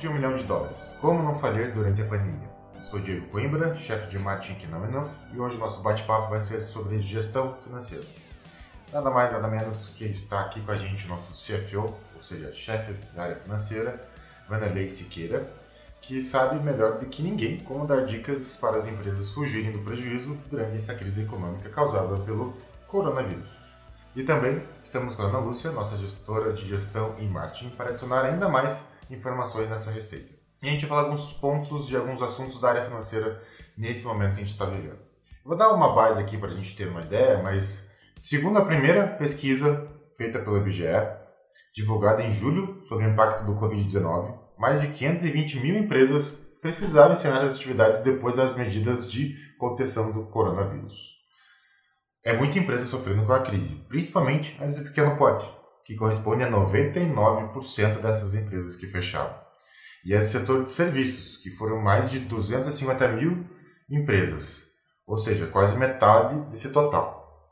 de um milhão de dólares. Como não falir durante a pandemia? Sou Diego Coimbra, chefe de marketing aqui na Enough, e hoje o nosso bate-papo vai ser sobre gestão financeira. Nada mais, nada menos que está aqui com a gente o nosso CFO, ou seja, chefe da área financeira, Vanderlei Siqueira, que sabe melhor do que ninguém como dar dicas para as empresas fugirem do prejuízo durante essa crise econômica causada pelo coronavírus. E também estamos com a Ana Lúcia, nossa gestora de gestão e marketing, para adicionar ainda mais informações nessa receita. E a gente vai falar alguns pontos de alguns assuntos da área financeira nesse momento que a gente está vivendo. Vou dar uma base aqui para a gente ter uma ideia, mas segundo a primeira pesquisa feita pelo IBGE, divulgada em julho sobre o impacto do Covid-19, mais de 520 mil empresas precisaram encerrar as atividades depois das medidas de contenção do coronavírus é muita empresa sofrendo com a crise, principalmente as de pequeno porte, que corresponde a 99% dessas empresas que fecharam. E é do setor de serviços, que foram mais de 250 mil empresas, ou seja, quase metade desse total.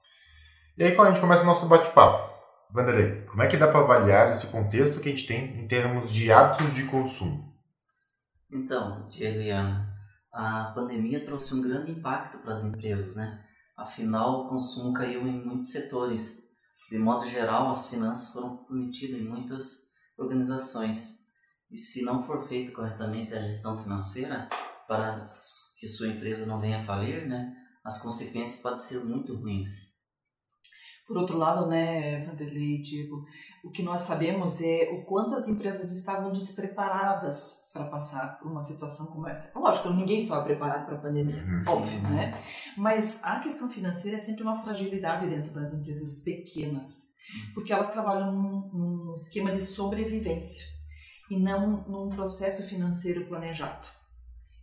E aí, quando a gente começa o nosso bate-papo, Vanderlei, como é que dá para avaliar esse contexto que a gente tem em termos de hábitos de consumo? Então, Diego e Ana, a pandemia trouxe um grande impacto para as empresas, né? Afinal, o consumo caiu em muitos setores. De modo geral, as finanças foram comprometidas em muitas organizações. E se não for feito corretamente a gestão financeira para que sua empresa não venha a falir, né, as consequências podem ser muito ruins. Por outro lado, né, Vanderlei, digo, o que nós sabemos é o quanto as empresas estavam despreparadas para passar por uma situação como essa. Lógico, ninguém estava preparado para a pandemia, uhum. óbvio, né? Mas a questão financeira é sempre uma fragilidade dentro das empresas pequenas, uhum. porque elas trabalham num, num esquema de sobrevivência e não num processo financeiro planejado.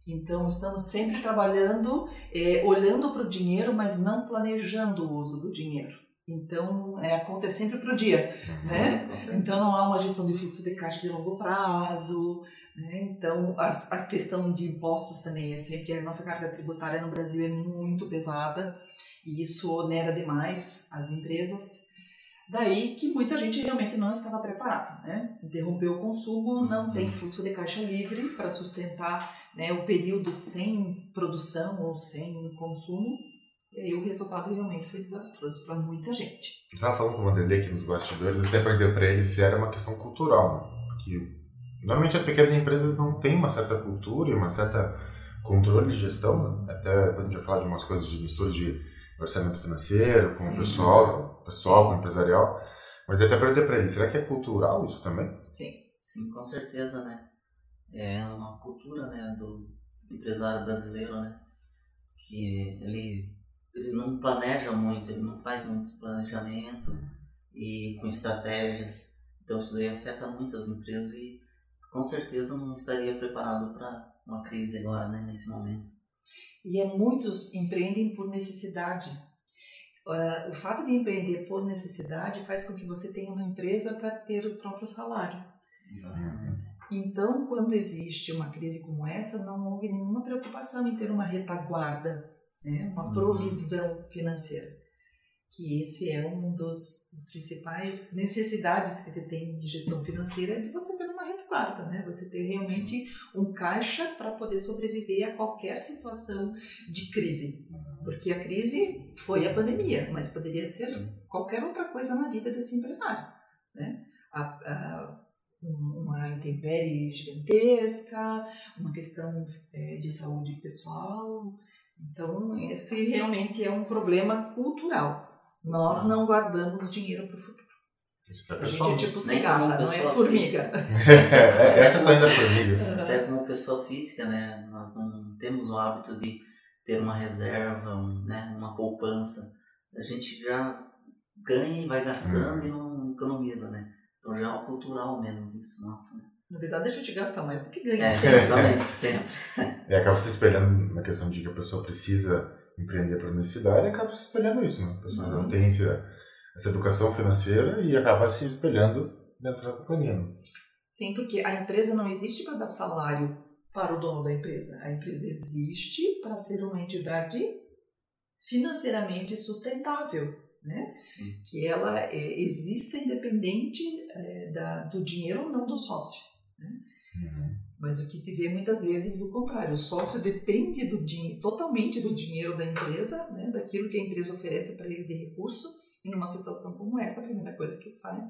Então, estamos sempre trabalhando, é, olhando para o dinheiro, mas não planejando o uso do dinheiro. Então, é, a conta é sempre para o dia, Sim, né? Então, não há uma gestão de fluxo de caixa de longo prazo, né? Então, a, a questão de impostos também é sempre, a nossa carga tributária no Brasil é muito pesada e isso onera demais as empresas. Daí que muita gente realmente não estava preparada, né? Interrompeu o consumo, não uhum. tem fluxo de caixa livre para sustentar né, o período sem produção ou sem consumo e aí o resultado realmente foi desastroso para muita gente. Eu estava falando com o Vanderlei aqui nos bastidores, até perguntei para ele se era uma questão cultural, né? porque normalmente as pequenas empresas não têm uma certa cultura e uma certa controle de gestão, né? até depois a gente vai falar de umas coisas de mistura de orçamento financeiro com Sim. o pessoal, pessoal, com o empresarial, mas até perguntei para ele, será que é cultural isso também? Sim, sim, com certeza, né? É uma cultura, né, do empresário brasileiro, né, que ele ele não planeja muito, ele não faz muito planejamento e com estratégias. Então isso daí afeta muito as empresas e com certeza não estaria preparado para uma crise agora, né, nesse momento. E é, muitos empreendem por necessidade. Uh, o fato de empreender por necessidade faz com que você tenha uma empresa para ter o próprio salário. Exatamente. Então, quando existe uma crise como essa, não houve nenhuma preocupação em ter uma retaguarda né? uma uhum. provisão financeira. Que esse é um dos, dos principais necessidades que você tem de gestão financeira, é de você ter uma retaguarda, né? Você ter realmente Sim. um caixa para poder sobreviver a qualquer situação de crise. Uhum. Porque a crise foi a pandemia, mas poderia ser qualquer outra coisa na vida desse empresário, né? A, a, uma intempérie gigantesca, uma questão é, de saúde pessoal, então, esse realmente é um problema cultural. Nós ah. não guardamos dinheiro para o futuro. Tá a gente é tipo cigarra, não é formiga. é, essa está ainda formiga. Até como pessoa física, né? Nós não temos o hábito de ter uma reserva, um, né? uma poupança. A gente já ganha e vai gastando hum. e não economiza, né? Então já é algo cultural mesmo isso nossa, né? Na verdade, a gente gasta mais do que ganha. É, exatamente, sempre. E acaba se espelhando na questão de que a pessoa precisa empreender por necessidade e acaba se espelhando isso, né? A pessoa uhum. não tem essa, essa educação financeira e acaba se espelhando dentro da companhia. Né? Sim, porque a empresa não existe para dar salário para o dono da empresa. A empresa existe para ser uma entidade financeiramente sustentável né? Que ela é, exista independente é, da, do dinheiro ou não do sócio. Mas o que se vê muitas vezes é o contrário. O sócio depende do totalmente do dinheiro da empresa, né, daquilo que a empresa oferece para ele de recurso. E numa situação como essa, a primeira coisa que ele faz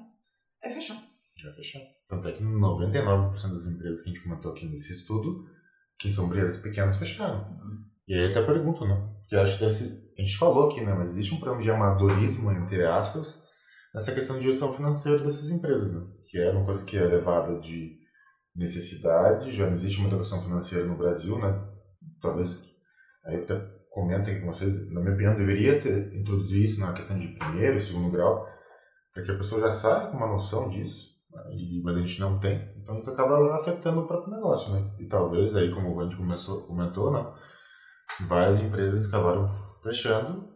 é fechar. É fechar. Tanto é que 99% das empresas que a gente comentou aqui nesse estudo, que são empresas pequenas, fecharam. Uhum. E aí até pergunto, né? Porque acho que a gente falou aqui, né? Mas existe um problema de amadorismo, entre aspas, nessa questão de gestão financeira dessas empresas, né? Que era uma coisa que é levada de necessidade, já não existe muita questão financeira no Brasil, né? Talvez, aí até comentem com vocês, na minha opinião, deveria ter introduzido isso na questão de primeiro segundo grau, para que a pessoa já saia com uma noção disso, e, mas a gente não tem, então isso acaba afetando o próprio negócio, né? E talvez aí, como o Vande comentou, né? Várias empresas acabaram fechando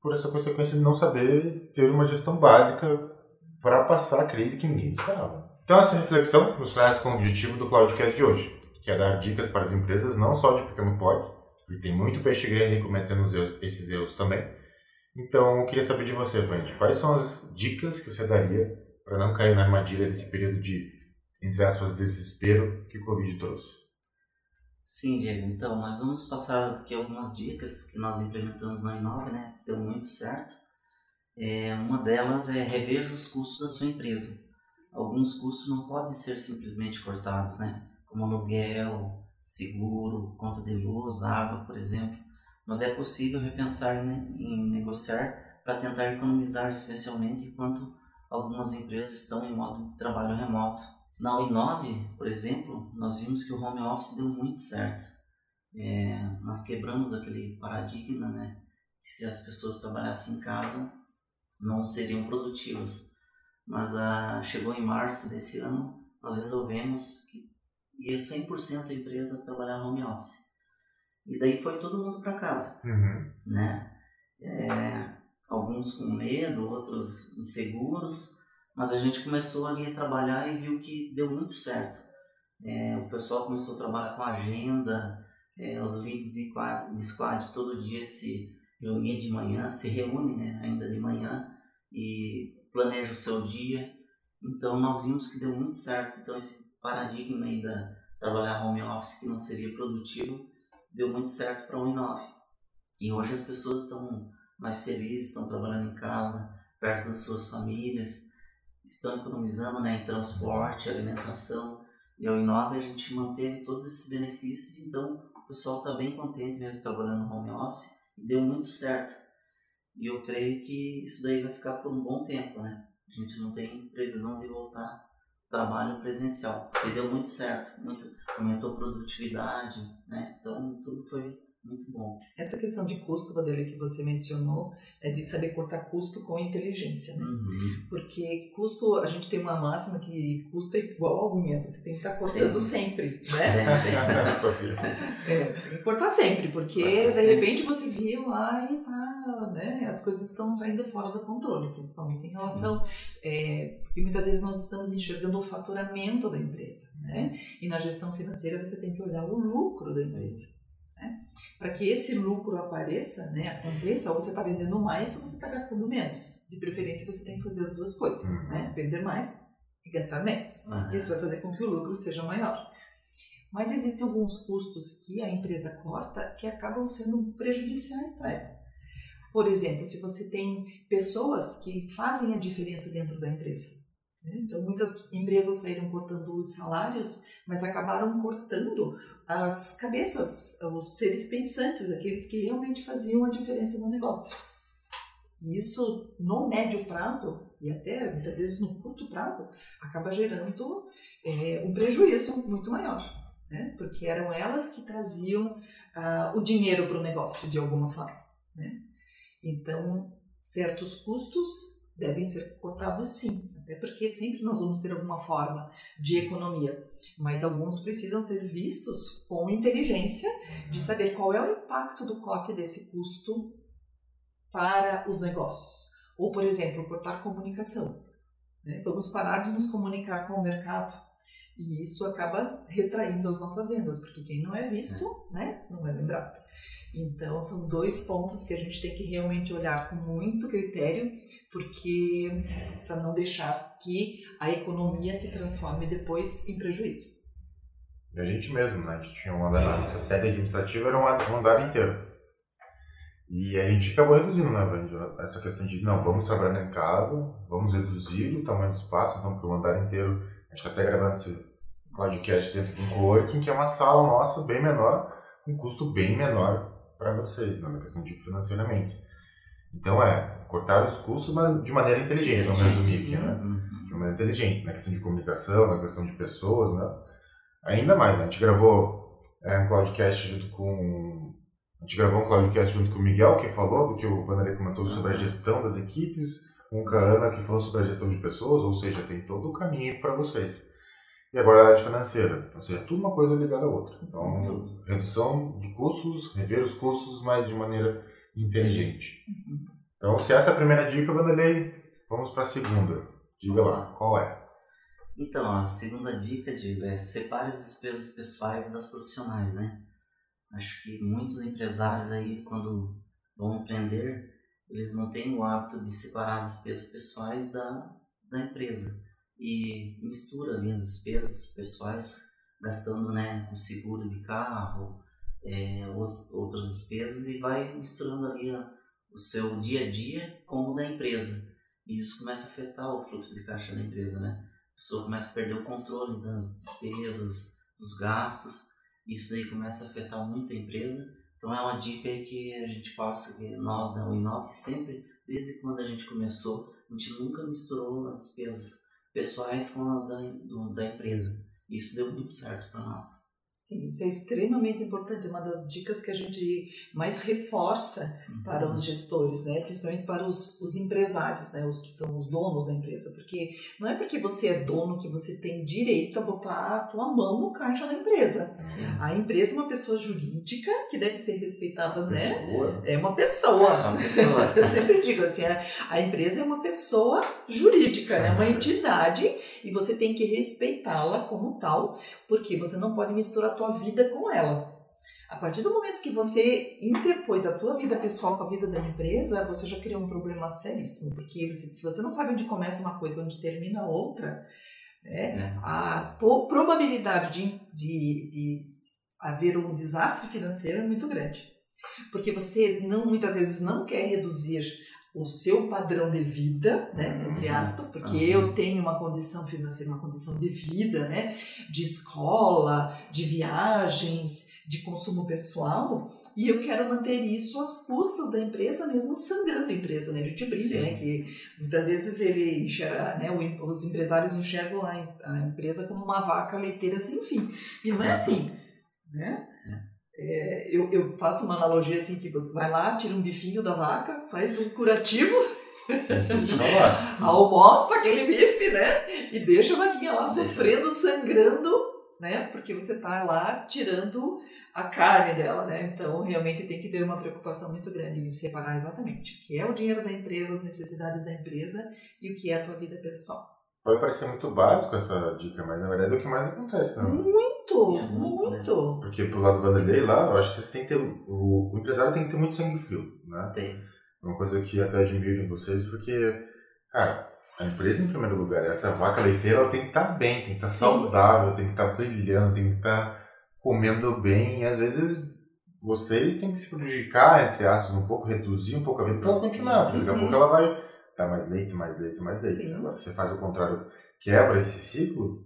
por essa consequência de não saber ter uma gestão básica para passar a crise que ninguém esperava. Então, essa reflexão nos traz com o objetivo do Cloudcast de hoje, que é dar dicas para as empresas não só de pequeno porte, porque tem muito peixe grande cometendo esses erros também. Então, eu queria saber de você, Vandy, quais são as dicas que você daria para não cair na armadilha desse período de, entre aspas, desespero que o Covid trouxe? Sim, Diego. Então, nós vamos passar aqui algumas dicas que nós implementamos na Inove, né? Que deu muito certo. É, uma delas é reveja os custos da sua empresa alguns custos não podem ser simplesmente cortados, né? Como aluguel, seguro, conta de luz, água, por exemplo. Mas é possível repensar em negociar para tentar economizar, especialmente enquanto algumas empresas estão em modo de trabalho remoto. Na U9, por exemplo, nós vimos que o home office deu muito certo. É, nós quebramos aquele paradigma, né? Que se as pessoas trabalhassem em casa, não seriam produtivas mas ah, chegou em março desse ano, nós resolvemos que ia 100% a empresa trabalhar home office. E daí foi todo mundo para casa, uhum. né? É, alguns com medo, outros inseguros, mas a gente começou ali a trabalhar e viu que deu muito certo. É, o pessoal começou a trabalhar com agenda, é, os leads de, de squad todo dia se reunia de manhã, se reúne né, ainda de manhã e planeja o seu dia. Então nós vimos que deu muito certo. Então esse paradigma aí da trabalhar home office que não seria produtivo deu muito certo para o Inove. E hoje as pessoas estão mais felizes, estão trabalhando em casa, perto das suas famílias, estão economizando né, em transporte, alimentação. E ao Inove a gente manteve todos esses benefícios, então o pessoal está bem contente mesmo trabalhando no home office e deu muito certo. E eu creio que isso daí vai ficar por um bom tempo, né? A gente não tem previsão de voltar trabalho presencial. E deu muito certo, muito, aumentou produtividade, né? Então tudo foi muito bom. Essa questão de custo, Vadele, que você mencionou, é de saber cortar custo com inteligência, né? Uhum. Porque custo, a gente tem uma máxima que custo é igual a unha, você tem que estar cortando sempre, sempre né? É, tem que cortar sempre, porque de sempre. repente você viu lá e tá, né? As coisas estão saindo fora do controle, principalmente em relação. É, porque muitas vezes nós estamos enxergando o faturamento da empresa, né? E na gestão financeira você tem que olhar o lucro da empresa. Né? Para que esse lucro apareça, né, aconteça, ou você está vendendo mais ou você está gastando menos. De preferência, você tem que fazer as duas coisas, uhum. né? vender mais e gastar menos. Uhum. Isso vai fazer com que o lucro seja maior. Mas existem alguns custos que a empresa corta que acabam sendo prejudiciais para ela. Por exemplo, se você tem pessoas que fazem a diferença dentro da empresa. Né? Então, muitas empresas saíram cortando os salários, mas acabaram cortando as cabeças, os seres pensantes, aqueles que realmente faziam a diferença no negócio. E isso, no médio prazo, e até muitas vezes no curto prazo, acaba gerando é, um prejuízo muito maior, né? porque eram elas que traziam ah, o dinheiro para o negócio de alguma forma. Né? Então, certos custos devem ser cortados sim, até porque sempre nós vamos ter alguma forma de economia, mas alguns precisam ser vistos com inteligência de saber qual é o impacto do corte desse custo para os negócios. Ou, por exemplo, cortar comunicação. Né? Vamos parar de nos comunicar com o mercado e isso acaba retraindo as nossas vendas, porque quem não é visto, é. né, não é lembrado. Então, são dois pontos que a gente tem que realmente olhar com muito critério, porque para não deixar que a economia se transforme depois em prejuízo. E a gente mesmo, né? A gente tinha um andar, nossa sede administrativa era um andar inteiro. E a gente acabou reduzindo, né, essa questão de, não, vamos trabalhar em casa, vamos reduzir o tamanho do espaço, então, para o andar inteiro, a gente está até gravando esse podcast dentro do coworking, que é uma sala nossa bem menor, com um custo bem menor para vocês, né, na questão de financiamento. Então, é, cortar os custos, mas de maneira inteligente, vamos resumir aqui, né? Uhum. De maneira inteligente, na questão de comunicação, na questão de pessoas, né? Ainda mais, né? A gente gravou é, um podcast junto com a gente gravou um Cloudcast junto com o Miguel, que falou do que o Vanderlei comentou sobre a gestão das equipes, um com Ana, que falou sobre a gestão de pessoas, ou seja, tem todo o caminho para vocês. E agora a área financeira, ou seja, tudo uma coisa ligada à outra. Então, redução de custos, rever os custos, mas de maneira inteligente. Então, se essa é a primeira dica, Vanderlei, vamos para a segunda. Diga lá, qual é? Então, a segunda dica, digo, é separe as despesas pessoais das profissionais, né? Acho que muitos empresários aí, quando vão empreender, eles não têm o hábito de separar as despesas pessoais da, da empresa e mistura ali as despesas pessoais, gastando né, o seguro de carro, é, os, outras despesas e vai misturando ali a, o seu dia a dia com o da empresa. E isso começa a afetar o fluxo de caixa da empresa, né? A pessoa começa a perder o controle das despesas, dos gastos isso aí começa a afetar muito a empresa. Então é uma dica aí que a gente passa, que nós da Uinov sempre, desde quando a gente começou, a gente nunca misturou as despesas pessoais com as da, do, da empresa. Isso deu muito certo para nós. Sim, isso é extremamente importante, uma das dicas que a gente mais reforça uhum. para os gestores, né? principalmente para os, os empresários, né? os que são os donos da empresa, porque não é porque você é dono que você tem direito a botar a tua mão no caixa da empresa. Sim. A empresa é uma pessoa jurídica que deve ser respeitada, né? É uma pessoa. É uma pessoa. Eu sempre digo assim, a, a empresa é uma pessoa jurídica, né? uma entidade, e você tem que respeitá-la como tal, porque você não pode misturar tua vida com ela. A partir do momento que você interpôs a tua vida pessoal com a vida da empresa, você já criou um problema seríssimo, porque se você não sabe onde começa uma coisa, onde termina outra, né, é. a probabilidade de, de, de haver um desastre financeiro é muito grande. Porque você não muitas vezes não quer reduzir o seu padrão de vida, né, entre aspas, porque eu tenho uma condição financeira, uma condição de vida, né, de escola, de viagens, de consumo pessoal, e eu quero manter isso às custas da empresa, mesmo sangrando a empresa, né? Gente brinca, né? Que muitas vezes ele enxerga, né? os empresários enxergam a, empresa como uma vaca leiteira sem fim. E não é assim, né? É. É, eu, eu faço uma analogia assim, que você vai lá, tira um bifinho da vaca, faz um curativo, almoça aquele bife, né? E deixa a vaquinha lá sofrendo, sangrando, né? Porque você tá lá tirando a carne dela, né? Então, realmente tem que ter uma preocupação muito grande em separar exatamente o que é o dinheiro da empresa, as necessidades da empresa e o que é a tua vida pessoal. Pode parecer muito básico essa dica, mas na verdade é o que mais acontece, não? Muito, é muito. muito. Porque pro lado do Vanderlei lá, eu acho que vocês têm que ter. O, o empresário tem que ter muito sangue frio, né? Tem. Uma coisa que até admiro em vocês, porque, cara, a empresa em primeiro lugar, essa vaca leiteira, ela tem que estar tá bem, tem que estar tá saudável, tem que estar tá brilhando, tem que estar tá comendo bem. E às vezes vocês têm que se prejudicar, entre aspas, um pouco, reduzir um pouco a vida para ela continuar, porque daqui a pouco ela vai dá mais leite, mais leite, mais leite. Sim. Agora, se você faz o contrário, quebra esse ciclo,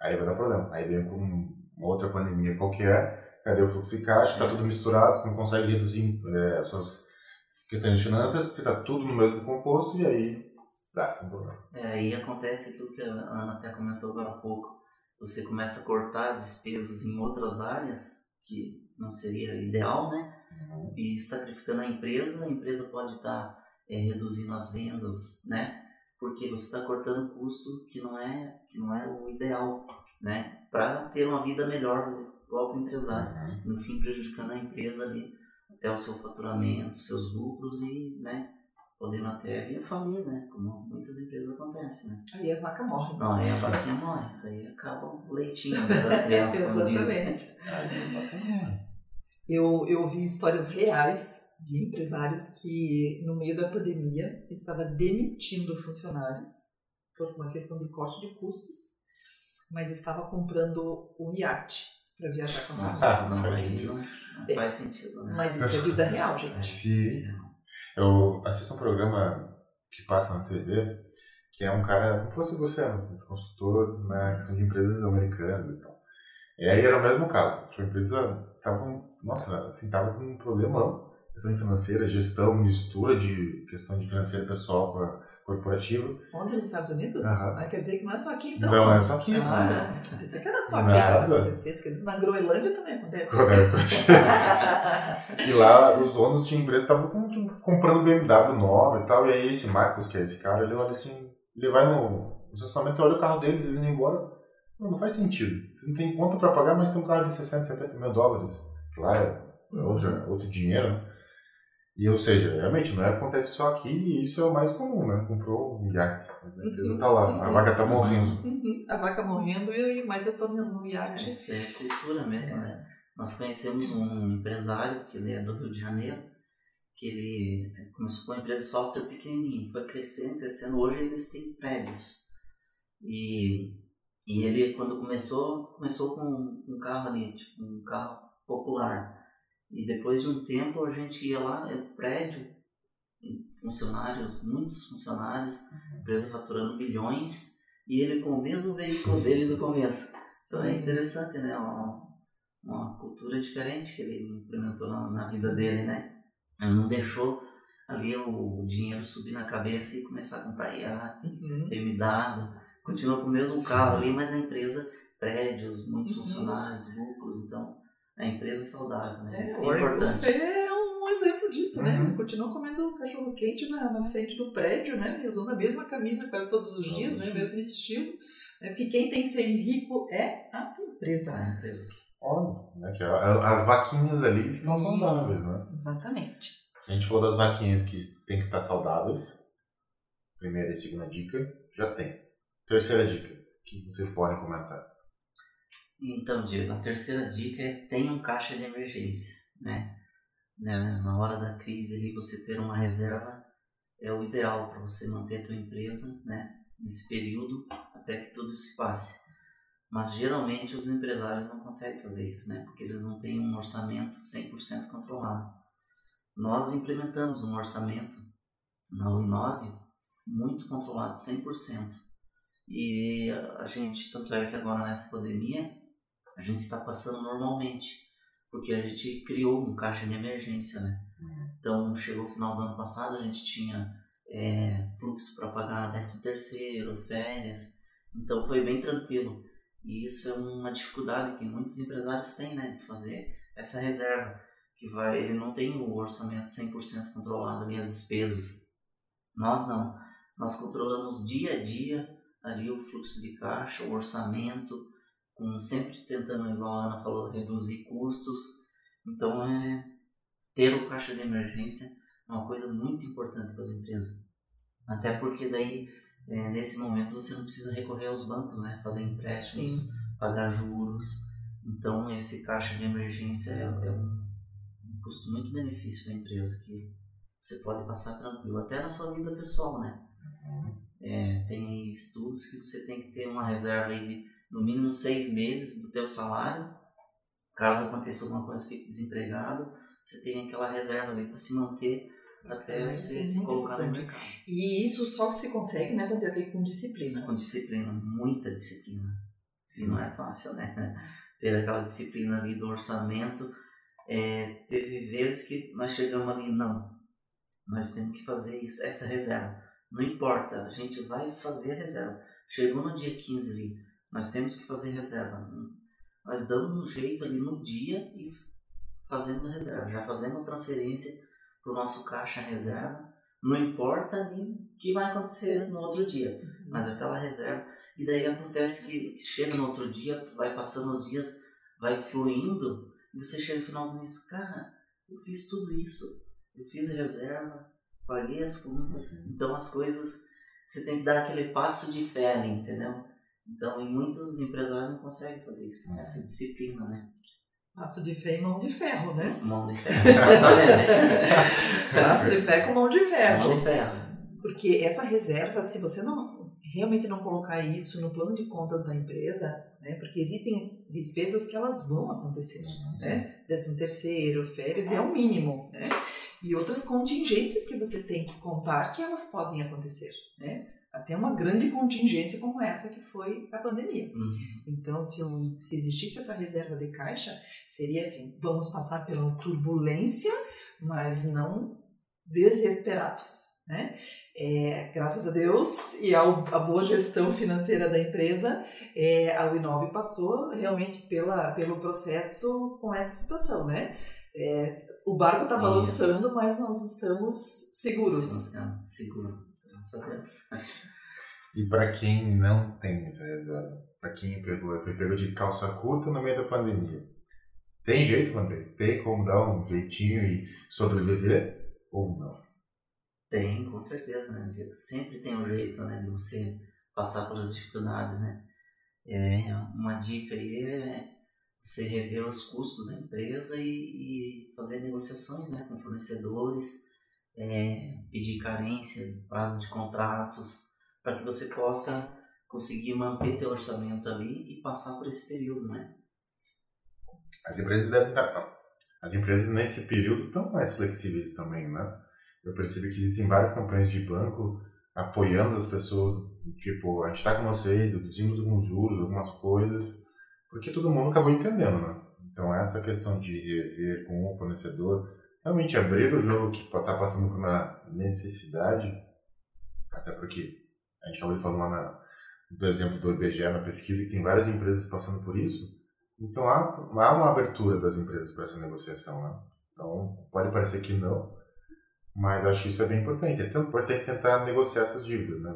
aí vai dar problema. Aí vem com uma outra pandemia qualquer, cadê o fluxo de caixa, está tudo misturado, você não consegue reduzir é, as suas questões de finanças, porque está tudo no mesmo composto e aí dá sim problema. É, aí acontece aquilo que a Ana até comentou agora há pouco. Você começa a cortar despesas em outras áreas, que não seria ideal, né? Uhum. E sacrificando a empresa, a empresa pode estar tá é, reduzindo as vendas, né? Porque você está cortando custo que não é que não é o ideal, né? Para ter uma vida melhor do próprio empresário, uhum. no fim prejudicando a empresa ali até o seu faturamento, seus lucros e, né? Podendo até vir a falir, né? Como muitas empresas acontecem, né? Aí a vaca morre. Não, aí a vaquinha morre. Aí acaba o leitinho né, das crianças, como dizem. Exatamente. Aí a vaca morre. Eu, eu ouvi histórias reais de empresários que, no meio da pandemia, estava demitindo funcionários por uma questão de corte de custos. mas estava comprando um iate para viajar com nós. Nossa, não, faz sentido. não, não faz sentido, né? Mas isso é vida real, gente. Sim. Eu assisto um programa que passa na TV, que é um cara, como fosse você, um consultor na questão de empresas americanas e tal. E aí era o mesmo caso. Tipo, a empresa tava, nossa, assim, tava tendo um problemão. Questão de financeira, gestão, mistura de questão de financeira pessoal com a corporativa. Onde nos Estados Unidos? Ah, quer dizer que não é só aqui, então. Não é só aqui. Ah, pensei que era só aqui Nada. que acontecesse. Na Groenlândia também acontece. E lá os donos de empresa estavam com- tipo, comprando BMW nova e tal. E aí esse Marcos, que é esse cara, ele olha assim, ele vai no no estacionamento, olha o carro deles, ele indo embora. Não, não faz sentido. Vocês não têm conta pra pagar, mas tem um carro de 60, 70 mil dólares. Que lá é outra, outro dinheiro. né? E ou seja, realmente não é, acontece só aqui e isso é o mais comum, né? Comprou um iate. Empresa tá lá, a vaca tá morrendo. Uhum. A vaca morrendo e mais eu tô no É, iate. Isso é cultura mesmo, né? Nós conhecemos um empresário, que ele é do Rio de Janeiro, que ele eh, começou com uma empresa de software pequenininha, foi crescendo, crescendo, hoje eles têm prédios. E, e ele, quando começou, começou com um carro ali, tipo, um carro popular. E depois de um tempo a gente ia lá, é prédio, funcionários, muitos funcionários, empresa faturando milhões, e ele com o mesmo veículo dele do começo. Então é interessante, né? Uma, uma cultura diferente que ele implementou na, na vida dele, né? Ele não deixou ali o dinheiro subir na cabeça e começar a comprar iate, Uhum. BMW, continuou com o mesmo carro ali, mas a empresa, prédios, muitos Uhum. funcionários, lucros, então a empresa é saudável, né? É, Isso é importante. É um exemplo disso, né? Uhum. Ele continua comendo cachorro quente na, na frente do prédio, né? E usando a mesma camisa quase todos os Todos dias, né? Mesmo estilo. É porque quem tem que ser rico é a empresa. A empresa. Olha, né, que a- as vaquinhas ali estão Sim. saudáveis, né? Exatamente. A gente falou das vaquinhas que tem que estar saudáveis. Primeira e segunda dica, já tem. Terceira dica, que vocês podem comentar. Então, Diego, a terceira dica é tenha um caixa de emergência, né? Né, Na hora da crise ali, você ter uma reserva é o ideal para você manter a tua empresa, né? Nesse período até que tudo se passe. Mas geralmente os empresários não conseguem fazer isso, né? Porque eles não têm um orçamento 100% controlado. Nós implementamos um orçamento na U9 muito controlado, 100%. E a gente, tanto é que agora nessa pandemia, a gente está passando normalmente, porque a gente criou um caixa de emergência, né? Então, chegou o final do ano passado, a gente tinha é, fluxo para pagar 13 terceiro, férias, então foi bem tranquilo. E isso é uma dificuldade que muitos empresários têm, né? De fazer essa reserva, que vai, ele não tem o orçamento 100% controlado ali, as despesas. Nós não. Nós controlamos dia a dia ali o fluxo de caixa, o orçamento, com sempre tentando, igual a Ana falou, reduzir custos. Então, é ter o caixa de emergência é uma coisa muito importante para as empresas. Até porque daí, é, nesse momento, você não precisa recorrer aos bancos, né? Fazer empréstimos, Sim. pagar juros. Então, esse caixa de emergência é, é um, um custo muito benefício para a empresa, que você pode passar tranquilo, até na sua vida pessoal, né? É, tem estudos que você tem que ter uma reserva aí de no mínimo seis meses do teu salário. Caso aconteça alguma coisa, fique desempregado, você tem aquela reserva ali para se manter até Ah, você é se colocar no mercado. E isso só se consegue, né, Vanderlei, com disciplina. Com disciplina, muita disciplina. E não é fácil, né? Ter aquela disciplina ali do orçamento. É, teve vezes que nós chegamos ali, não, nós temos que fazer isso, essa reserva. Não importa, a gente vai fazer a reserva. Chegou no dia 15 ali, nós temos que fazer reserva. Nós damos um jeito ali no dia e fazemos a reserva. Já fazendo a transferência para o nosso caixa reserva. Não importa ali o que vai acontecer no outro dia, mas aquela reserva. E daí acontece que chega no outro dia, vai passando os dias, vai fluindo, e você chega no final do mês, cara, eu fiz tudo isso. Eu fiz a reserva, paguei as contas. Então as coisas, você tem que dar aquele passo de fé ali, entendeu? Então, e muitos empresários não conseguem fazer isso, essa disciplina, né? Passo de fé e mão de ferro, né? Mão de ferro, exatamente. Passo de fé com mão de ferro. Mão de ferro. Porque essa reserva, se você não realmente não colocar isso no plano de contas da empresa, né? Porque existem despesas que elas vão acontecer, né? Décimo terceiro, férias é o mínimo, né? E outras contingências que você tem que contar que elas podem acontecer, né? Até uma grande contingência como essa que foi a pandemia. Uhum. Então, se, se existisse essa reserva de caixa, seria assim: vamos passar pela turbulência, mas não desesperados, né? É, graças a Deus e ao, a boa gestão financeira da empresa, é, a Winove passou realmente pela, pelo processo com essa situação, né? É, o barco está balançando, mas nós estamos seguros. Sim, é, seguro, graças a Deus. E para quem não tem essa reserva, para quem pegou, foi pego de calça curta no meio da pandemia, tem jeito, André? Tem como dar um jeitinho e sobreviver ou não? Tem, com certeza, né, Diego? Sempre tem um jeito, né, de você passar pelas dificuldades, né? É, uma dica aí é você rever os custos da empresa e, e fazer negociações, né, com fornecedores, é, pedir carência, prazo de contratos, para que você possa conseguir manter teu orçamento ali e passar por esse período, né? As empresas devem estar... As empresas nesse período estão mais flexíveis também, né? eu percebi que existem várias campanhas de banco apoiando as pessoas, tipo, a gente está com vocês, reduzimos alguns juros, algumas coisas, porque todo mundo acabou entendendo, né? Então essa questão de rever com o fornecedor, realmente abrir o jogo que está passando por uma necessidade, até porque a gente acabou de falar na, do exemplo do IBGE na pesquisa que tem várias empresas passando por isso, então há, há uma abertura das empresas para essa negociação, né? Então pode parecer que não, mas acho que isso é bem importante. É tão importante tentar negociar essas dívidas, né?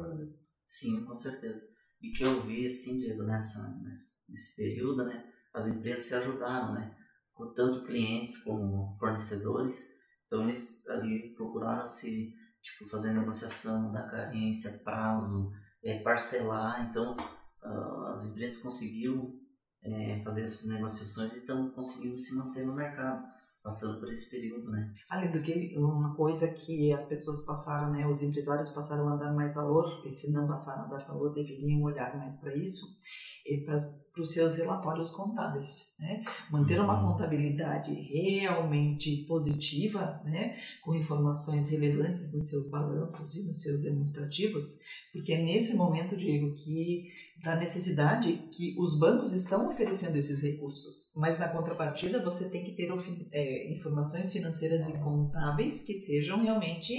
Sim, com certeza. E que eu vi, assim, Diego, nessa, nesse, período, né, as empresas se ajudaram, né, com tanto clientes como fornecedores. Então, eles ali procuraram se, tipo, fazer negociação da carência, prazo, é, parcelar. Então, uh, as empresas conseguiram é, fazer essas negociações e estão conseguindo se manter no mercado passando por esse período, né? Além do que, uma coisa que as pessoas passaram, né, os empresários passaram a dar mais valor, e se não passaram a dar valor, deveriam olhar mais para isso, e para os seus relatórios contábeis, né? Manter uma uhum. contabilidade realmente positiva, né? Com informações relevantes nos seus balanços e nos seus demonstrativos, porque é nesse momento, Diego, que da necessidade que os bancos estão oferecendo esses recursos, mas na contrapartida você tem que ter é, informações financeiras e contábeis que sejam realmente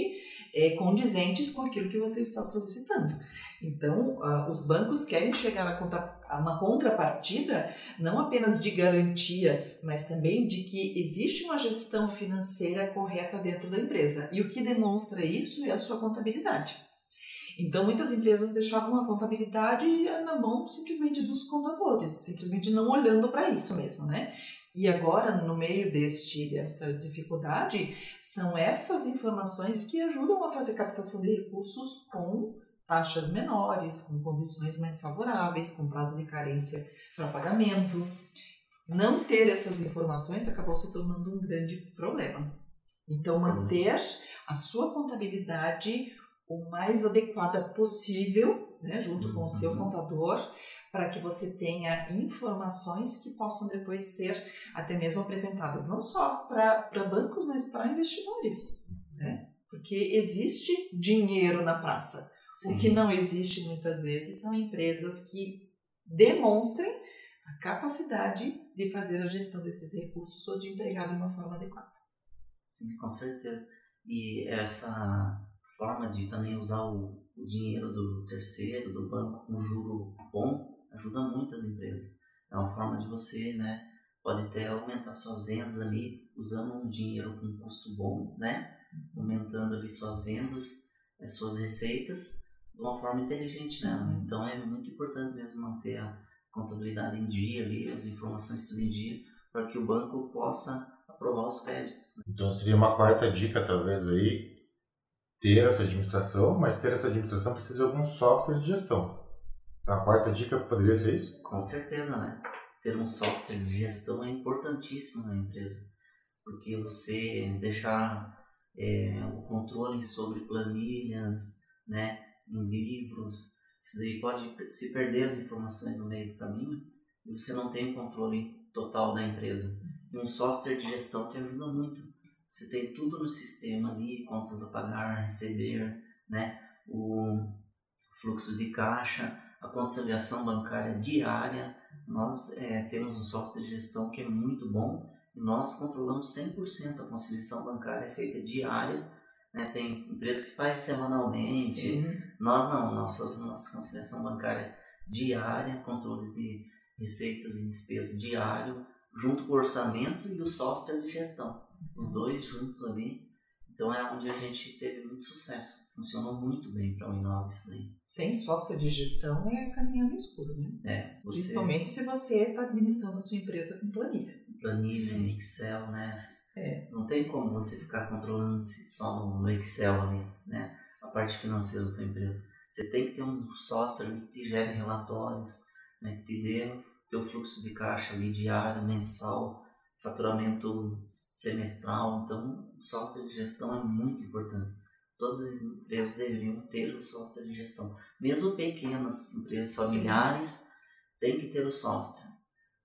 é, condizentes com aquilo que você está solicitando. Então, uh, os bancos querem chegar a, a uma contrapartida não apenas de garantias, mas também de que existe uma gestão financeira correta dentro da empresa. E o que demonstra isso é a sua contabilidade. Então, muitas empresas deixavam a contabilidade na mão simplesmente dos contadores, simplesmente não olhando para isso mesmo, né? E agora, no meio deste, dessa dificuldade, são essas informações que ajudam a fazer captação de recursos com taxas menores, com condições mais favoráveis, com prazo de carência para pagamento. Não ter essas informações acabou se tornando um grande problema. Então, manter a sua contabilidade o mais adequada possível, né, junto com o seu uhum. contador, para que você tenha informações que possam depois ser até mesmo apresentadas não só para bancos, mas para investidores, né? Porque existe dinheiro na praça. Sim. O que não existe muitas vezes são empresas que demonstrem a capacidade de fazer a gestão desses recursos ou de empregar de uma forma adequada. Sim, com certeza. E essa forma de também usar o, o dinheiro do terceiro, do banco, com juro bom, ajuda muitas empresas. É uma forma de você, né, pode até aumentar suas vendas ali usando um dinheiro com custo bom, né, aumentando ali suas vendas, eh, suas receitas de uma forma inteligente, né. Uhum. Então é muito importante mesmo manter a contabilidade em dia ali, as informações tudo em dia, para que o banco possa aprovar os créditos. Então seria uma quarta dica talvez aí, ter essa administração, mas ter essa administração precisa de algum software de gestão. Então, a quarta dica poderia ser isso? Com certeza, né? Ter um software de gestão é importantíssimo na empresa, porque você deixar é, o controle sobre planilhas, né, em livros, Isso daí pode se perder as informações no meio do caminho e você não tem o controle total da empresa. E um software de gestão te ajuda muito. Você tem tudo no sistema ali, contas a pagar, receber, né? o fluxo de caixa, a conciliação bancária diária. Nós é, temos um software de gestão que é muito bom e nós controlamos 100% a conciliação bancária é feita diária. Né? Tem empresas que faz semanalmente. Sim. Nós não, nós fazemos nossa conciliação bancária diária, controles de receitas e despesas diário, junto com o orçamento e o software de gestão. Os dois juntos ali. Então é onde a gente teve muito sucesso. Funcionou muito bem para o Inova isso. Sem software de gestão é caminhando no escuro, né? É. Você... Principalmente se você está administrando a sua empresa com planilha. Planilha, Excel, né? É. Não tem como você ficar controlando só no Excel ali, né? A parte financeira da sua empresa. Você tem que ter um software que te gere relatórios, né? que te dê o teu fluxo de caixa ali diário, mensal, faturamento semestral. Então, o software de gestão é muito importante. Todas as empresas deveriam ter o software de gestão. Mesmo pequenas empresas familiares Sim. têm que ter o software.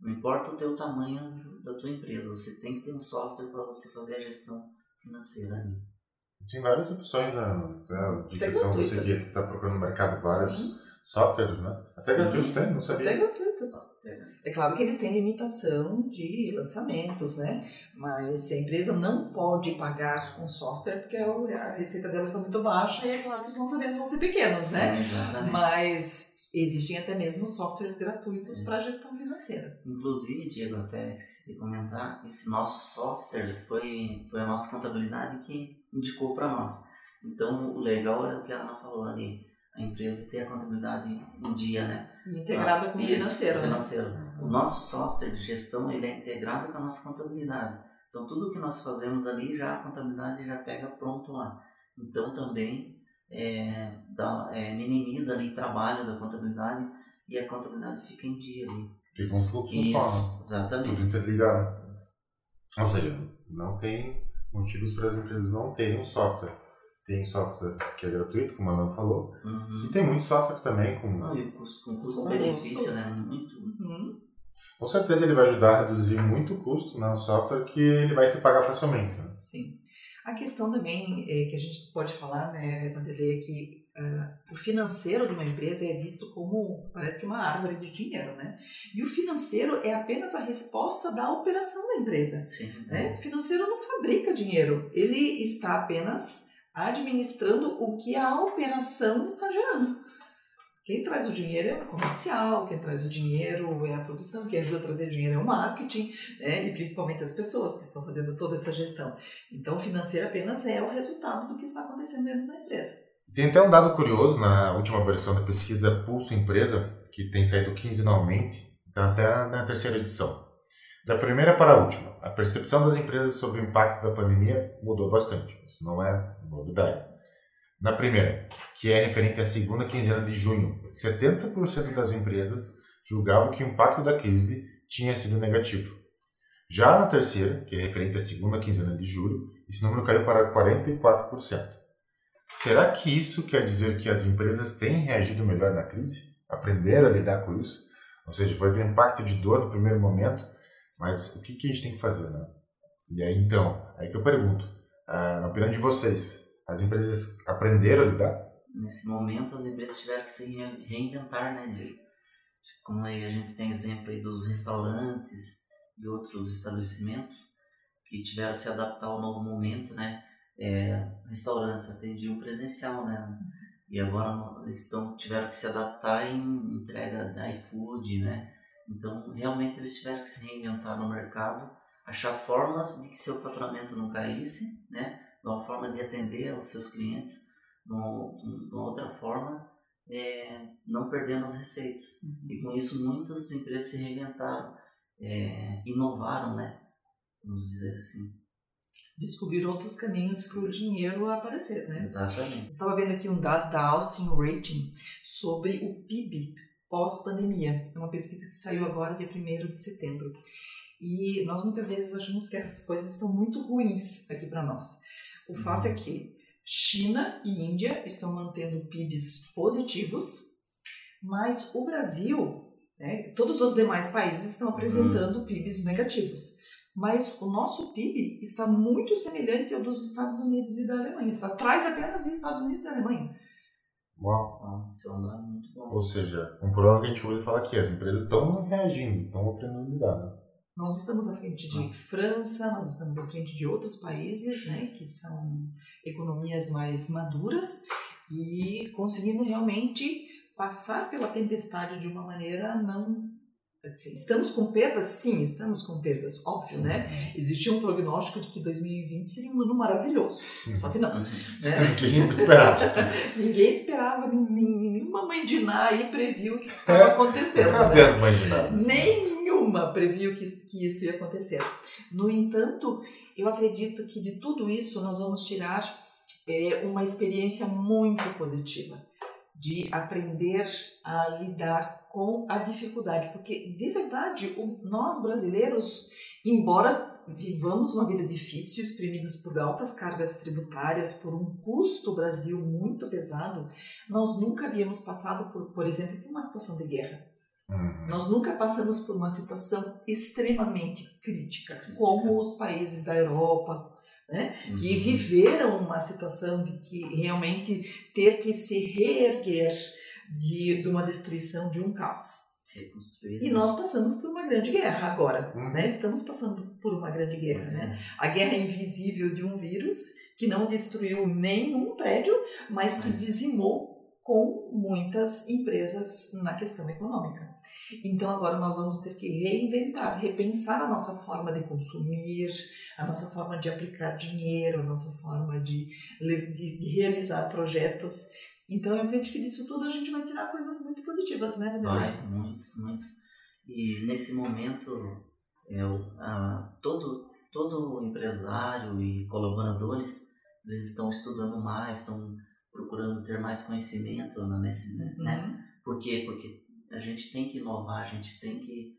Não importa o teu tamanho da tua empresa, você tem que ter um software para você fazer a gestão financeira ali. Tem várias opções, né? né Dicção, você que está procurando no mercado vários Sim. Softwares, né? Até gratuitos tem, não sabia. Até gratuitos. É claro que eles têm limitação de lançamentos, né? Mas se a empresa não pode pagar com software, porque a receita delas está muito baixa, e é claro que os lançamentos vão ser pequenos, né? Exatamente. Mas existem até mesmo softwares gratuitos é. para gestão financeira. Inclusive, Diego, até esqueci de comentar, esse nosso software foi, foi a nossa contabilidade que indicou para nós. Então, o legal é o que a Ana falou ali, a empresa ter a contabilidade em dia, né? Integrada ah, com o financeiro. Né? financeiro. O nosso software de gestão ele é integrado com a nossa contabilidade. Então tudo que nós fazemos ali já a contabilidade já pega pronto lá. Então também é, dá, é, minimiza ali o trabalho da contabilidade e a contabilidade fica em dia ali. Fica um fluxo Isso, só. Né? Exatamente. Tudo interligado. Ou seja, não tem motivos para as empresas não terem um software. Tem software que é gratuito, como a Ana falou, uhum. e tem muitos softwares também com. Custo, com custo-benefício, né? Muito. Uhum. Com certeza ele vai ajudar a reduzir muito o custo, né? Um software que ele vai se pagar facilmente. Né? Sim. A questão também é, que a gente pode falar, né, Vanderlei, é que uh, o financeiro de uma empresa é visto como, parece que uma árvore de dinheiro, né? E o financeiro é apenas a resposta da operação da empresa. Sim. Né? O financeiro não fabrica dinheiro, ele está apenas administrando o que a operação está gerando. Quem traz o dinheiro é o comercial, quem traz o dinheiro é a produção, quem ajuda a trazer dinheiro é o marketing, né? e principalmente as pessoas que estão fazendo toda essa gestão. Então, financeiro apenas é o resultado do que está acontecendo dentro da empresa. Tem até um dado curioso na última versão da pesquisa Pulso Empresa, que tem saído quinzenalmente, está até na terceira edição. Da primeira para a última, a percepção das empresas sobre o impacto da pandemia mudou bastante. Isso não é novidade. Na primeira, que é referente à segunda quinzena de junho, 70% das empresas julgavam que o impacto da crise tinha sido negativo. Já na terceira, que é referente à segunda quinzena de julho, esse número caiu para 44%. Será que isso quer dizer que as empresas têm reagido melhor na crise? Aprenderam a lidar com isso? Ou seja, foi aquele impacto de dor no primeiro momento, mas o que, que a gente tem que fazer, né? E aí então, aí que eu pergunto, ah, na opinião de vocês, as empresas aprenderam a lidar? Nesse momento, as empresas tiveram que se reinventar, né, Diego? Como aí a gente tem exemplo aí dos restaurantes e outros estabelecimentos que tiveram que se adaptar ao novo momento, né? É, restaurantes atendiam presencial, né? E agora estão tiveram que se adaptar em entrega da iFood, né? Então, realmente eles tiveram que se reinventar no mercado, achar formas de que seu faturamento não caísse, né? De uma forma de atender aos seus clientes, de uma outra forma, é, não perdendo as receitas. Uhum. E com isso, muitas empresas se reinventaram, é, inovaram, né? Vamos dizer assim. Descobrir outros caminhos para o dinheiro aparecer, né? Exatamente. Estava vendo aqui um dado da Austin Rating sobre o PIB pós-pandemia. É uma pesquisa que saiu agora, dia 1 de setembro. E nós muitas vezes achamos que essas coisas estão muito ruins aqui para nós. O uhum. fato é que China e Índia estão mantendo PIBs positivos Mas o Brasil, né, todos os demais países estão apresentando PIBs negativos. Mas o nosso PIB está muito semelhante ao dos Estados Unidos e da Alemanha. Está atrás apenas dos Estados Unidos e da Alemanha. Uau. Ah, é um muito bom. Ou seja, um problema que a gente ouve falar aqui, as empresas estão reagindo, estão aprendendo a lidar. Né? Nós estamos à frente de França, nós estamos à frente de outros países, né, que são economias mais maduras e conseguindo realmente passar pela tempestade de uma maneira não estamos com perdas? Sim, estamos com perdas, óbvio, né? Existia um prognóstico de que 2020 seria um ano maravilhoso, uhum. só que não. Né? Ninguém esperava. Ninguém esperava, nenhuma mãe de Ná aí previu o que estava é, acontecendo. Cadê né? as mães de Ná? Nenhuma previu que, que isso ia acontecer. No entanto, eu acredito que de tudo isso nós vamos tirar é, uma experiência muito positiva de aprender a lidar com a dificuldade, porque de verdade o, nós brasileiros, embora vivamos uma vida difícil, exprimidos por altas cargas tributárias, por um custo Brasil muito pesado, nós nunca havíamos passado por, por exemplo, por uma situação de guerra. Uhum. Nós nunca passamos por uma situação extremamente crítica, como os países da Europa, né, uhum. que viveram uma situação de que realmente ter que se reerguer de, de uma destruição, de um caos. E nós passamos por uma grande guerra agora, uhum. né? Estamos passando por uma grande guerra, né? Uhum. A guerra invisível de um vírus que não destruiu nenhum prédio, mas que dizimou com muitas empresas na questão econômica. Então agora nós vamos ter que reinventar, repensar a nossa forma de consumir, a nossa forma de aplicar dinheiro, a nossa forma de, de, de realizar projetos então eu acredito que disso tudo a gente vai tirar coisas muito positivas, né? Vai, muitos, muitos. E nesse momento, eu, ah, todo, todo empresário e colaboradores eles estão estudando mais, estão procurando ter mais conhecimento nesse, né? Uhum. Por quê? Porque a gente tem que inovar, a gente tem que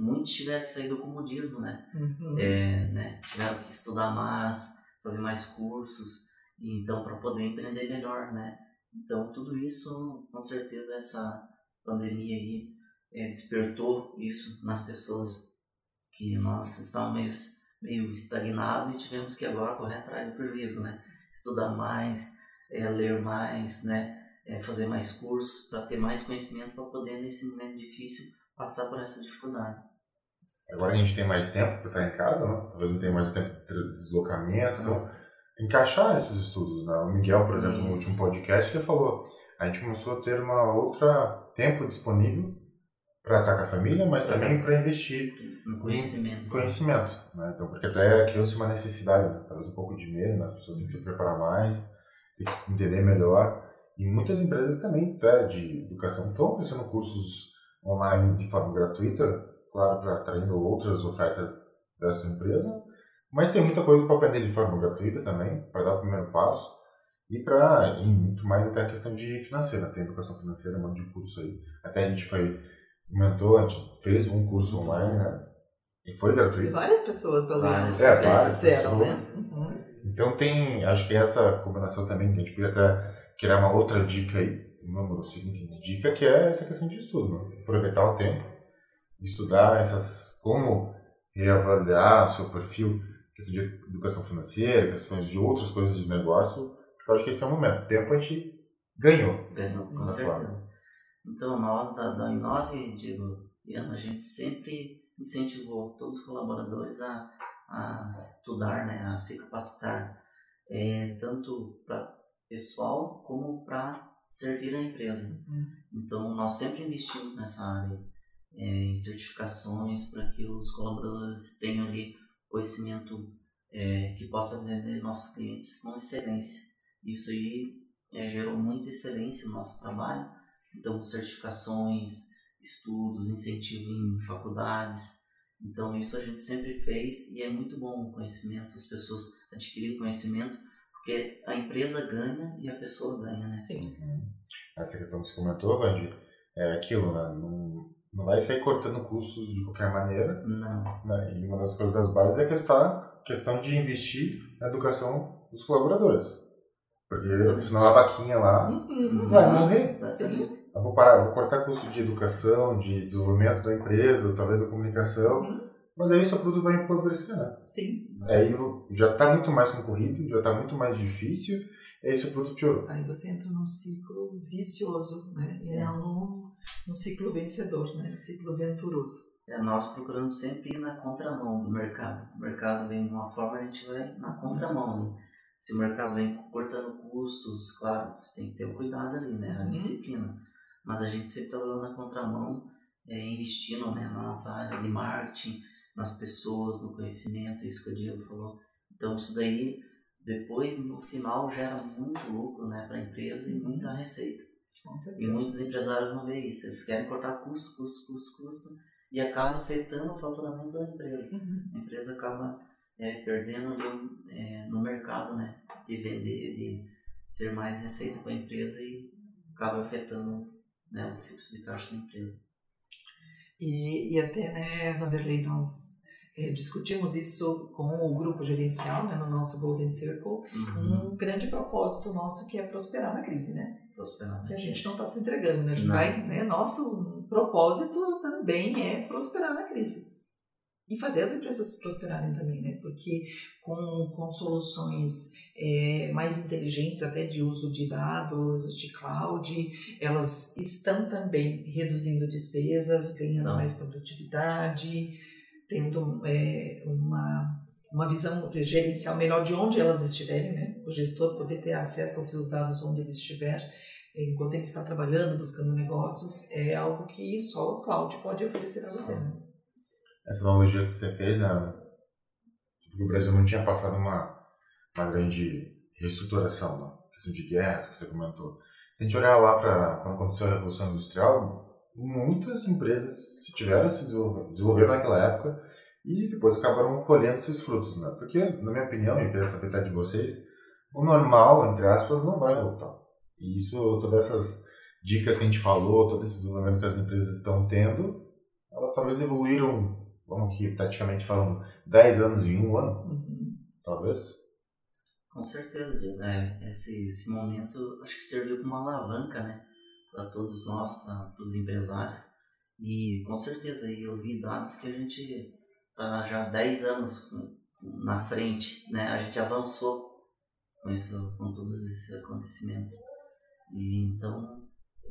muitos tiveram que sair do comodismo, né? Uhum. É, né? Tiveram que estudar mais, fazer mais cursos, então para poder empreender melhor, né? Então, tudo isso, com certeza, essa pandemia aí é, despertou isso nas pessoas que nós estávamos meio, meio estagnados e tivemos que agora correr atrás do prejuízo, né? Estudar mais, é, ler mais, né? É, fazer mais cursos para ter mais conhecimento para poder, nesse momento difícil, passar por essa dificuldade. Agora a gente tem mais tempo para estar em casa, né? talvez não tenha mais tempo de deslocamento, então encaixar esses estudos. Né? O Miguel, por exemplo, Isso. no último podcast, ele falou, a gente começou a ter uma outra tempo disponível para estar com a família, mas também para investir no conhecimento. Em conhecimento, né? Então, porque até criou-se uma necessidade, né? talvez um pouco de medo, né? as pessoas têm que se preparar mais, têm que entender melhor. E muitas empresas também né, de educação estão oferecendo cursos online de forma gratuita, claro, para atraindo outras ofertas dessa empresa, mas tem muita coisa para aprender de forma gratuita também, para dar o primeiro passo. E para muito mais até a questão de financeira, tem educação financeira, um monte de curso aí. Até a gente foi, comentou, a gente fez um curso online, né? E foi gratuito. Várias pessoas Várias, é, várias fizeram, né? Uhum. Então tem, acho que essa combinação também, que a gente podia até criar uma outra dica aí, o número seguinte de dica, que é essa questão de estudo, né? Aproveitar o tempo, estudar essas, como reavaliar seu perfil, questão de educação financeira, questões de outras coisas de negócio, eu acho que esse é o momento. O tempo a gente ganhou. Ganhou, com certeza. Então, nós da, da Inove, digo, Iana, a gente sempre incentivou todos os colaboradores a, a estudar, né, a se capacitar, é, tanto para pessoal como para servir a empresa. Uhum. Então, nós sempre investimos nessa área, é, em certificações, para que os colaboradores tenham ali conhecimento é, que possa atender nossos clientes com excelência. Isso aí é, gerou muita excelência no nosso trabalho, então certificações, estudos, incentivo em faculdades. Então isso a gente sempre fez e é muito bom o conhecimento, as pessoas adquirirem conhecimento, porque a empresa ganha e a pessoa ganha, né? Sim. Essa questão que você comentou, Vandy, é aquilo, né? Não não vai sair cortando custos de qualquer maneira. Não. Né? E uma das coisas das bases é a questão, questão de investir na educação dos colaboradores. Porque senão a vaquinha lá Uhum. vai morrer. Exatamente. Eu vou parar, eu vou cortar custo de educação, de desenvolvimento da empresa, talvez da comunicação, Uhum. mas aí o seu produto vai empobrecer, né? Sim. Aí já está muito mais concorrido, já está muito mais difícil, e aí seu produto piorou. Aí você entra num ciclo vicioso, né? E É. não num ciclo vencedor, né? Um ciclo venturoso. É, nós procuramos sempre ir na contramão do mercado. O mercado vem de uma forma, a gente vai na contramão. Né? Se o mercado vem cortando custos, claro, você tem que ter o cuidado ali, né? A Uhum. disciplina. Mas a gente sempre trabalhou na contramão, é, investindo né, na nossa área de marketing, nas pessoas, no conhecimento, isso que o Diego falou. Então isso daí, depois, no final, gera muito lucro né, para a empresa e muita receita. E muitos empresários não veem isso. Eles querem cortar custo, custo, custo, custo e acaba afetando o faturamento da empresa. Uhum. A empresa acaba é, perdendo é, no mercado, né? De vender, de ter mais receita para a empresa e acaba afetando né, o fluxo de caixa da empresa. E, e até, né, Vanderlei, nós eh, discutimos isso com o grupo gerencial, né, no nosso Golden Circle, Uhum. um grande propósito nosso que é prosperar na crise, né? Prosperar. Que a gente não está se entregando, né? A gente Não. vai, né? Nosso propósito também é prosperar na crise. E fazer as empresas prosperarem também, né? Porque com, com soluções eh, mais inteligentes, até de uso de dados, de cloud, elas estão também reduzindo despesas, ganhando mais produtividade, tendo eh, uma, uma visão gerencial melhor de onde elas estiverem, né? O gestor poder ter acesso aos seus dados onde ele estiver, enquanto ele está trabalhando, buscando negócios, é algo que só o cloud pode oferecer a você, né? Essa analogia que você fez, né? Porque o Brasil não tinha passado uma, uma grande reestruturação, né? questão de guerras que você comentou. Se a gente olhar lá para quando aconteceu a Revolução Industrial, muitas empresas se tiveram se desenvolver, desenvolveram naquela época e depois acabaram colhendo esses frutos, né? Porque, na minha opinião, e eu queria saber até de vocês, o normal, entre aspas, não vai voltar. E isso, todas essas dicas que a gente falou, todo esse desenvolvimento que as empresas estão tendo, elas talvez evoluíram, vamos aqui, praticamente falando, 10 anos em um ano, Uhum. talvez. Com certeza, Diego. É, esse, esse momento acho que serviu como uma alavanca, né? Para todos nós, para os empresários. E com certeza, eu vi dados que a gente está já há 10 anos na frente, né? A gente avançou com, isso, com todos esses acontecimentos. E então,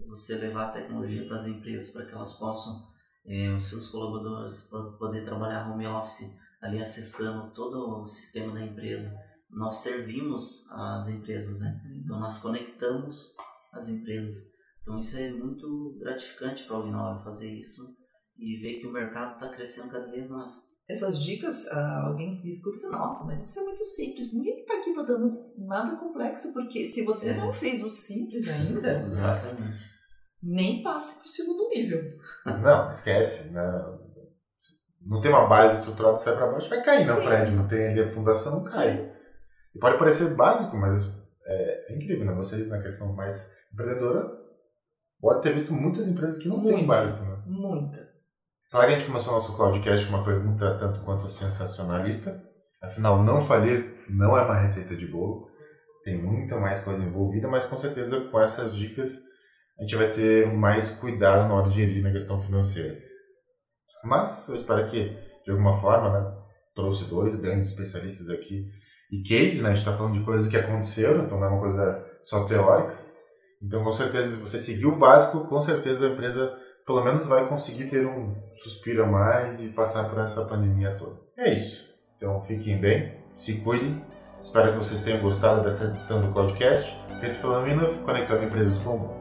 você levar a tecnologia para as empresas para que elas possam, eh, os seus colaboradores, po- poder trabalhar home office, ali acessando todo o sistema da empresa. Nós servimos as empresas, né? Então, nós conectamos as empresas. Então, isso é muito gratificante para o Inova fazer isso e ver que o mercado está crescendo cada vez mais. Essas dicas, ah, alguém que escuta diz, nossa, mas isso é muito simples. Ninguém está aqui botando nada complexo, porque se você É. não fez o simples ainda, Exatamente. nem passe para o segundo nível. Não, esquece. Né? Não tem uma base estruturada, sai para baixo, vai cair Sim. prédio. Não tem ali a fundação, cai. E pode parecer básico, mas é, é incrível, né? Vocês, na questão mais empreendedora, pode ter visto muitas empresas que não têm básico, né? muitas. Claro a gente começou o nosso Cloudcast com uma pergunta tanto quanto sensacionalista. Afinal, não falir não é uma receita de bolo. Tem muita mais coisa envolvida, mas com certeza com essas dicas a gente vai ter mais cuidado na hora de gerir na questão financeira. Mas eu espero que, de alguma forma, né, trouxe dois grandes especialistas aqui e case, né? A gente está falando de coisas que aconteceram, então não é uma coisa só teórica. Então, com certeza, se você seguir o básico, com certeza a empresa pelo menos vai conseguir ter um suspiro a mais e passar por essa pandemia toda. É isso. Então, fiquem bem, se cuidem. Espero que vocês tenham gostado dessa edição do Cloudcast, feito pela Minov, conectando empresas com o mundo.